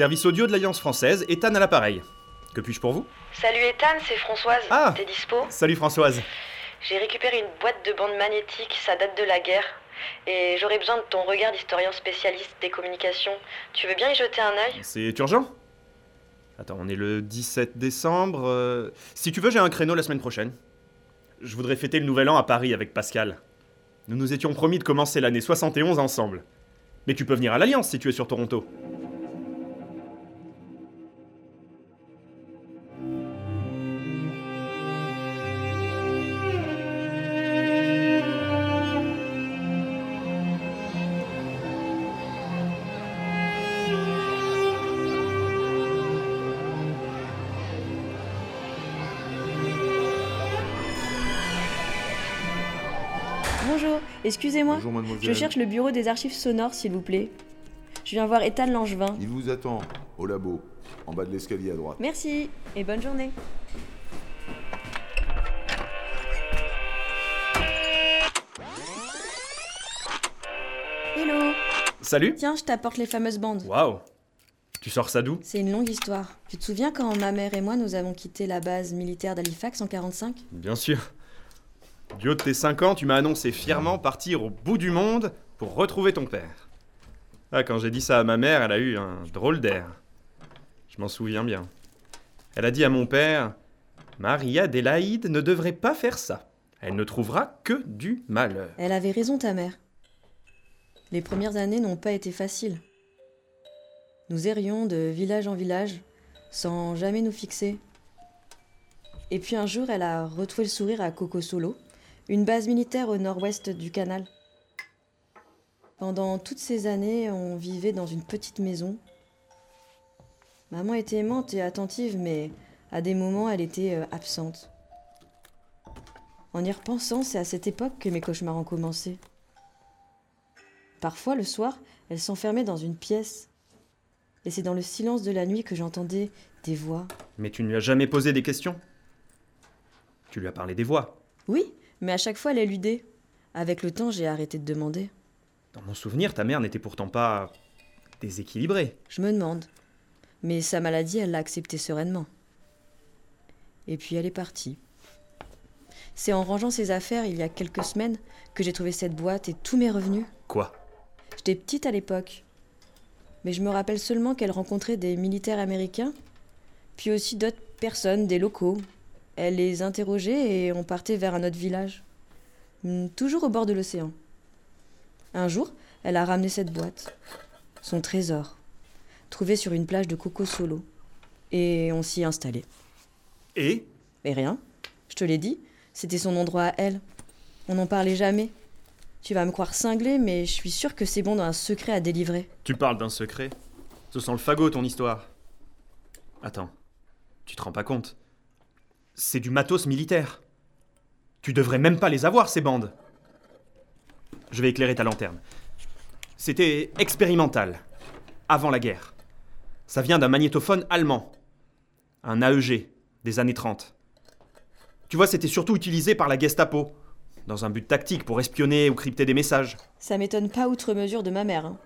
Service audio de l'Alliance française, Ethan à l'appareil. Que puis-je pour vous? Salut Ethan, c'est Françoise. Ah. T'es dispo? Salut Françoise. J'ai récupéré une boîte de bandes magnétiques, ça date de la guerre. Et j'aurais besoin de ton regard d'historien spécialiste des communications. Tu veux bien y jeter un œil? C'est urgent Attends, on est le 17 décembre. euh, Si tu veux, j'ai un créneau la semaine prochaine. Je voudrais fêter le nouvel an à Paris avec Pascal. Nous nous étions promis de commencer l'année 71 ensemble. Mais tu peux venir à l'Alliance si tu es sur Toronto. Bonjour, excusez-moi. Bonjour mademoiselle. Je cherche le bureau des archives sonores, s'il vous plaît. Je viens voir Ethan Langevin. Il vous attend, au labo, en bas de l'escalier à droite. Merci et bonne journée. Hello Salut Tiens, je t'apporte les fameuses bandes. Waouh Tu sors ça d'où? C'est une longue histoire. Tu te souviens quand ma mère et moi nous avons quitté la base militaire d'Halifax en 45 Bien sûr. Du haut de tes 5 ans, tu m'as annoncé fièrement partir au bout du monde pour retrouver ton père. Ah, quand j'ai dit ça à ma mère, elle a eu un drôle d'air. Je m'en souviens bien. Elle a dit à mon père Maria Adélaïde ne devrait pas faire ça. Elle ne trouvera que du malheur. Elle avait raison, ta mère. Les premières années n'ont pas été faciles. Nous errions de village en village, sans jamais nous fixer. Et puis un jour, elle a retrouvé le sourire à Coco Solo, une base militaire au nord-ouest du canal. Pendant toutes ces années, on vivait dans une petite maison. Maman était aimante et attentive, mais à des moments, elle était euh, absente. En y repensant, c'est à cette époque que mes cauchemars ont commencé. Parfois, le soir, elle s'enfermait dans une pièce. Et c'est dans le silence de la nuit que j'entendais des voix. Mais tu ne lui as jamais posé des questions? Tu lui as parlé des voix? Oui, mais à chaque fois, elle éludait. Avec le temps, j'ai arrêté de demander. Dans mon souvenir, ta mère n'était pourtant pas déséquilibrée. Je me demande. Mais sa maladie, elle l'a acceptée sereinement. Et puis elle est partie. C'est en rangeant ses affaires il y a quelques semaines que j'ai trouvé cette boîte et tous mes revenus. Quoi? J'étais petite à l'époque. Mais je me rappelle seulement qu'elle rencontrait des militaires américains, puis aussi d'autres personnes, des locaux. Elle les interrogeait et on partait vers un autre village. Hmm, Toujours au bord de l'océan. Un jour, elle a ramené cette boîte. Son trésor. Trouvé sur une plage de Coco Solo. Et on s'y est installé. Et? Mais rien. Je te l'ai dit, c'était son endroit à elle. On n'en parlait jamais. Tu vas me croire cinglé, mais je suis sûre que c'est bon dans un secret à délivrer. Tu parles d'un secret? Ce sent le fagot, ton histoire. Attends, tu te rends pas compte? C'est du matos militaire. Tu devrais même pas les avoir, ces bandes. Je vais éclairer ta lanterne. C'était expérimental, avant la guerre. Ça vient d'un magnétophone allemand. Un AEG, des années 30. Tu vois, c'était surtout utilisé par la Gestapo, dans un but tactique pour espionner ou crypter des messages. Ça m'étonne pas outre mesure de ma mère. hein.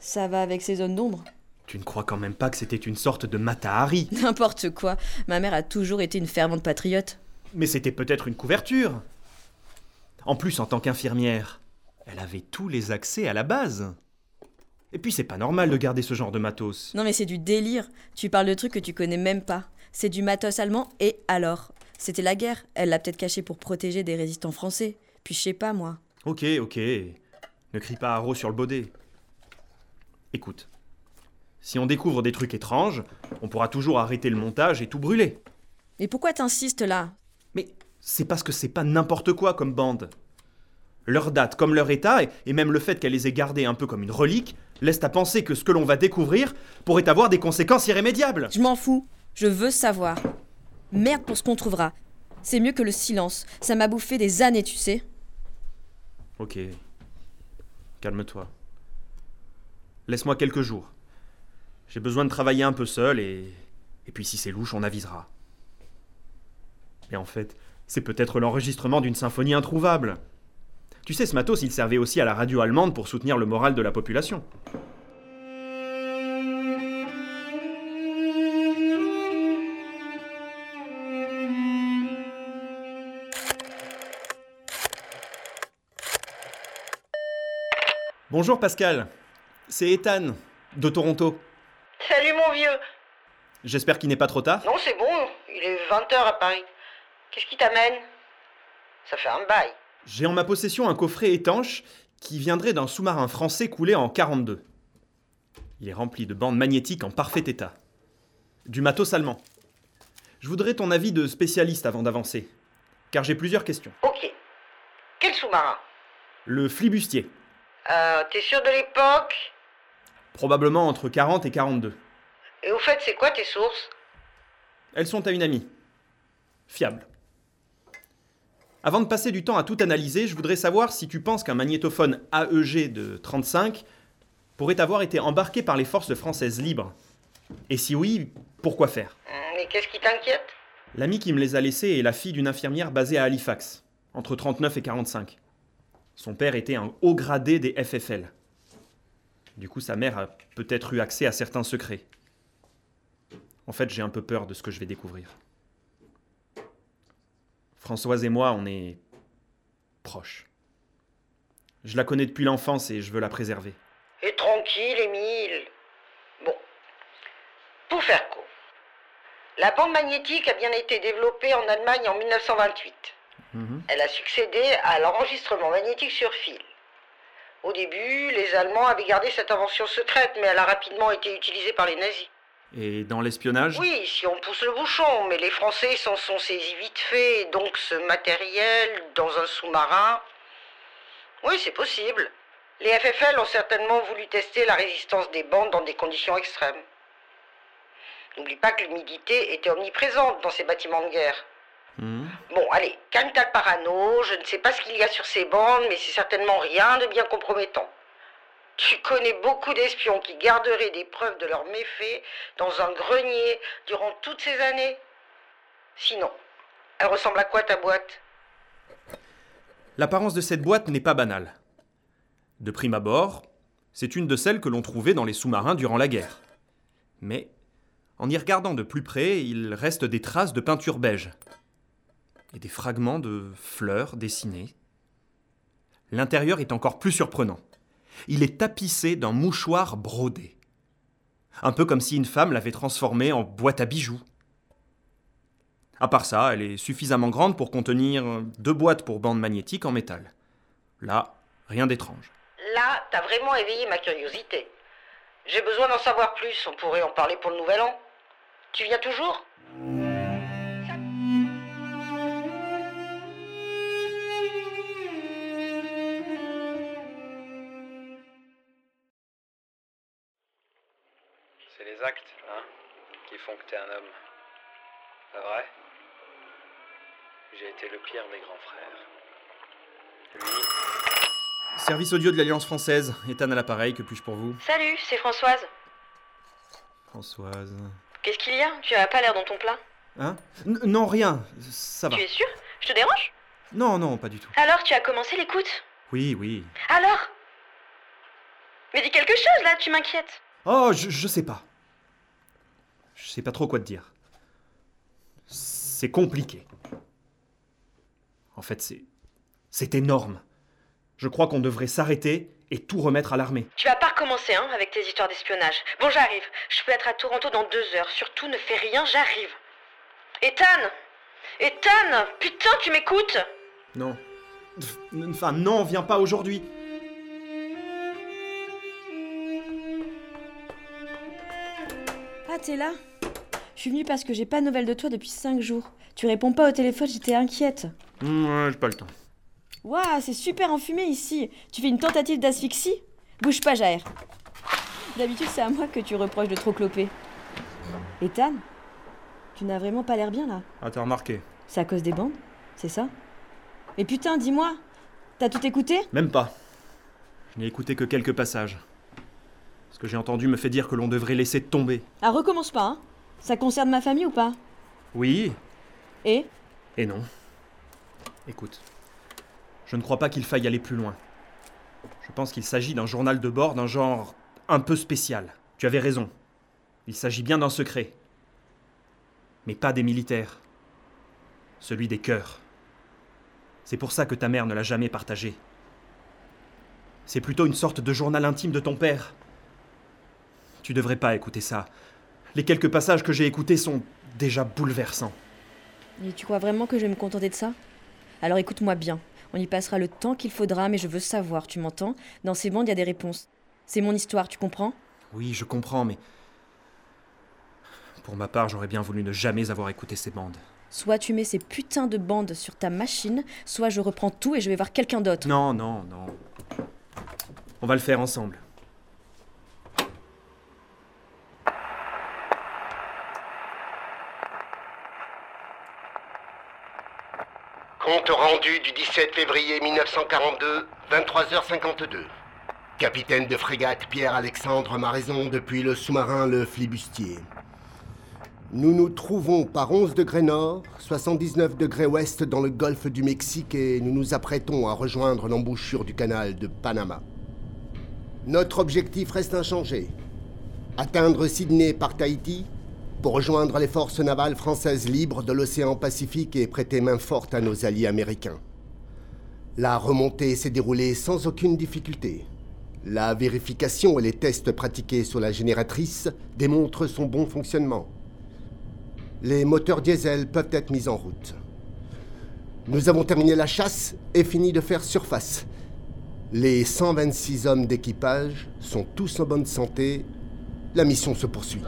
Ça va avec ses zones d'ombre. Tu ne crois quand même pas que c'était une sorte de Matahari N'importe quoi. Ma mère a toujours été une fervente patriote. Mais c'était peut-être une couverture. En plus, en tant qu'infirmière, elle avait tous les accès à la base. Et puis, c'est pas normal de garder ce genre de matos. Non mais c'est du délire. Tu parles de trucs que tu connais même pas. C'est du matos allemand et alors? C'était la guerre. Elle l'a peut-être caché pour protéger des résistants français. Puis je sais pas moi. Ok, ok. Ne crie pas haro sur le baudet. Écoute. Si on découvre des trucs étranges, on pourra toujours arrêter le montage et tout brûler. Mais pourquoi t'insistes là? Mais c'est parce que c'est pas n'importe quoi comme bande. Leur date comme leur état, et, même le fait qu'elle les ait gardés un peu comme une relique, laisse à penser que ce que l'on va découvrir pourrait avoir des conséquences irrémédiables. Je m'en fous. Je veux savoir. Merde pour ce qu'on trouvera. C'est mieux que le silence. Ça m'a bouffé des années, tu sais. Ok. Calme-toi. Laisse-moi quelques jours. J'ai besoin de travailler un peu seul et. Et puis si c'est louche, on avisera. Mais en fait, c'est peut-être l'enregistrement d'une symphonie introuvable. Tu sais, ce matos, il servait aussi à la radio allemande pour soutenir le moral de la population. Bonjour Pascal, c'est Ethan de Toronto. Vieux. J'espère qu'il n'est pas trop tard. Non, c'est bon, il est 20h à Paris. Qu'est-ce qui t'amène? Ça fait un bail. J'ai en ma possession un coffret étanche qui viendrait d'un sous-marin français coulé en 42. Il est rempli de bandes magnétiques en parfait état. Du matos allemand. Je voudrais ton avis de spécialiste avant d'avancer, car j'ai plusieurs questions. Ok. Quel sous-marin? Le flibustier, Euh, t'es sûr de l'époque? Probablement entre 40 et 42. Et au fait, c'est quoi tes sources? Elles sont à une amie. Fiable. Avant de passer du temps à tout analyser, je voudrais savoir si tu penses qu'un magnétophone AEG de 35 pourrait avoir été embarqué par les forces françaises libres. Et si oui, pourquoi faire? Hum, Mais qu'est-ce qui t'inquiète? L'amie qui me les a laissés est la fille d'une infirmière basée à Halifax, entre 39 et 45. Son père était un haut gradé des FFL. Du coup, sa mère a peut-être eu accès à certains secrets. En fait, j'ai un peu peur de ce que je vais découvrir. Françoise et moi, on est proches. Je la connais depuis l'enfance et je veux la préserver. Et tranquille, Émile. Bon. Pour faire court. La bande magnétique a bien été développée en Allemagne en 1928. Elle a succédé à l'enregistrement magnétique sur fil. Au début, les Allemands avaient gardé cette invention secrète, mais elle a rapidement été utilisée par les nazis. Et dans l'espionnage Oui, si on pousse le bouchon, mais les Français s'en sont saisis vite fait, donc ce matériel dans un sous-marin. Oui, c'est possible. Les FFL ont certainement voulu tester la résistance des bandes dans des conditions extrêmes. N'oublie pas que l'humidité était omniprésente dans ces bâtiments de guerre. Mhm. Bon, allez, calme ta parano, je ne sais pas ce qu'il y a sur ces bandes, mais c'est certainement rien de bien compromettant. Tu connais beaucoup d'espions qui garderaient des preuves de leurs méfaits dans un grenier durant toutes ces années Sinon, elle ressemble à quoi ta boîte? L'apparence de cette boîte n'est pas banale. De prime abord, c'est une de celles que l'on trouvait dans les sous-marins durant la guerre. Mais, en y regardant de plus près, il reste des traces de peinture beige. Et des fragments de fleurs dessinées. L'intérieur est encore plus surprenant. Il est tapissé d'un mouchoir brodé. Un peu comme si une femme l'avait transformé en boîte à bijoux. À part ça, elle est suffisamment grande pour contenir deux boîtes pour bandes magnétiques en métal. Là, rien d'étrange. Là, t'as vraiment éveillé ma curiosité. J'ai besoin d'en savoir plus, on pourrait en parler pour le nouvel an. Tu viens toujours? Actes, hein, qui font que t'es un homme. Pas vrai? J'ai été le pire des grands frères. Lui, Service audio de l'Alliance française, Ethan à l'appareil, que puis-je pour vous? Salut, c'est Françoise. Françoise. Qu'est-ce qu'il y a? Tu as pas l'air dans ton plat. Hein? N- Non, rien, ça va. Tu es sûr? Je te dérange? Non, non, pas du tout. Alors, tu as commencé l'écoute? Oui, oui. Alors? Mais dis quelque chose là, tu m'inquiètes. Oh, je, je sais pas. Je sais pas trop quoi te dire. C'est compliqué. En fait, c'est. C'est énorme. Je crois qu'on devrait s'arrêter et tout remettre à l'armée. Tu vas pas recommencer, hein, avec tes histoires d'espionnage. Bon, j'arrive. Je peux être à Toronto dans deux heures. Surtout, ne fais rien, j'arrive. Ethan Ethan Putain, tu m'écoutes Non. Enfin, non, viens pas aujourd'hui. Ah, t'es là? Je suis venue parce que j'ai pas de nouvelles de toi depuis 5 jours. Tu réponds pas au téléphone, j'étais inquiète. Hum, ouais, j'ai pas le temps. Waouh, c'est super enfumé ici. Tu fais une tentative d'asphyxie? Bouge pas, Jair. D'habitude, c'est à moi que tu reproches de trop cloper. Ethan Tu n'as vraiment pas l'air bien là. Ah, t'as remarqué C'est à cause des bandes C'est ça? Mais putain, dis-moi T'as tout écouté? Même pas. Je n'ai écouté que quelques passages. Ce que j'ai entendu me fait dire que l'on devrait laisser tomber. Ah, recommence pas, hein Ça concerne ma famille ou pas? Oui Et? Et non. Écoute, je ne crois pas qu'il faille aller plus loin. Je pense qu'il s'agit d'un journal de bord d'un genre un peu spécial. Tu avais raison. Il s'agit bien d'un secret. Mais pas des militaires. Celui des cœurs. C'est pour ça que ta mère ne l'a jamais partagé. C'est plutôt une sorte de journal intime de ton père. Tu devrais pas écouter ça. Les quelques passages que j'ai écoutés sont déjà bouleversants. Et tu crois vraiment que je vais me contenter de ça? Alors écoute-moi bien. On y passera le temps qu'il faudra, mais je veux savoir, tu m'entends? Dans ces bandes, il y a des réponses. C'est mon histoire, tu comprends? Oui, je comprends, mais. Pour ma part, j'aurais bien voulu ne jamais avoir écouté ces bandes. Soit tu mets ces putains de bandes sur ta machine, soit je reprends tout et je vais voir quelqu'un d'autre. Non, non, non. On va le faire ensemble. Du 17 février 1942, 23h52. Capitaine de frégate Pierre-Alexandre Maraison depuis le sous-marin Le Flibustier. Nous nous trouvons par 11 degrés nord, 79 degrés ouest dans le golfe du Mexique et nous nous apprêtons à rejoindre l'embouchure du canal de Panama. Notre objectif reste inchangé. Atteindre Sydney par Tahiti pour rejoindre les forces navales françaises libres de l'océan Pacifique et prêter main forte à nos alliés américains. La remontée s'est déroulée sans aucune difficulté. La vérification et les tests pratiqués sur la génératrice démontrent son bon fonctionnement. Les moteurs diesel peuvent être mis en route. Nous avons terminé la chasse et fini de faire surface. Les 126 hommes d'équipage sont tous en bonne santé. La mission se poursuit.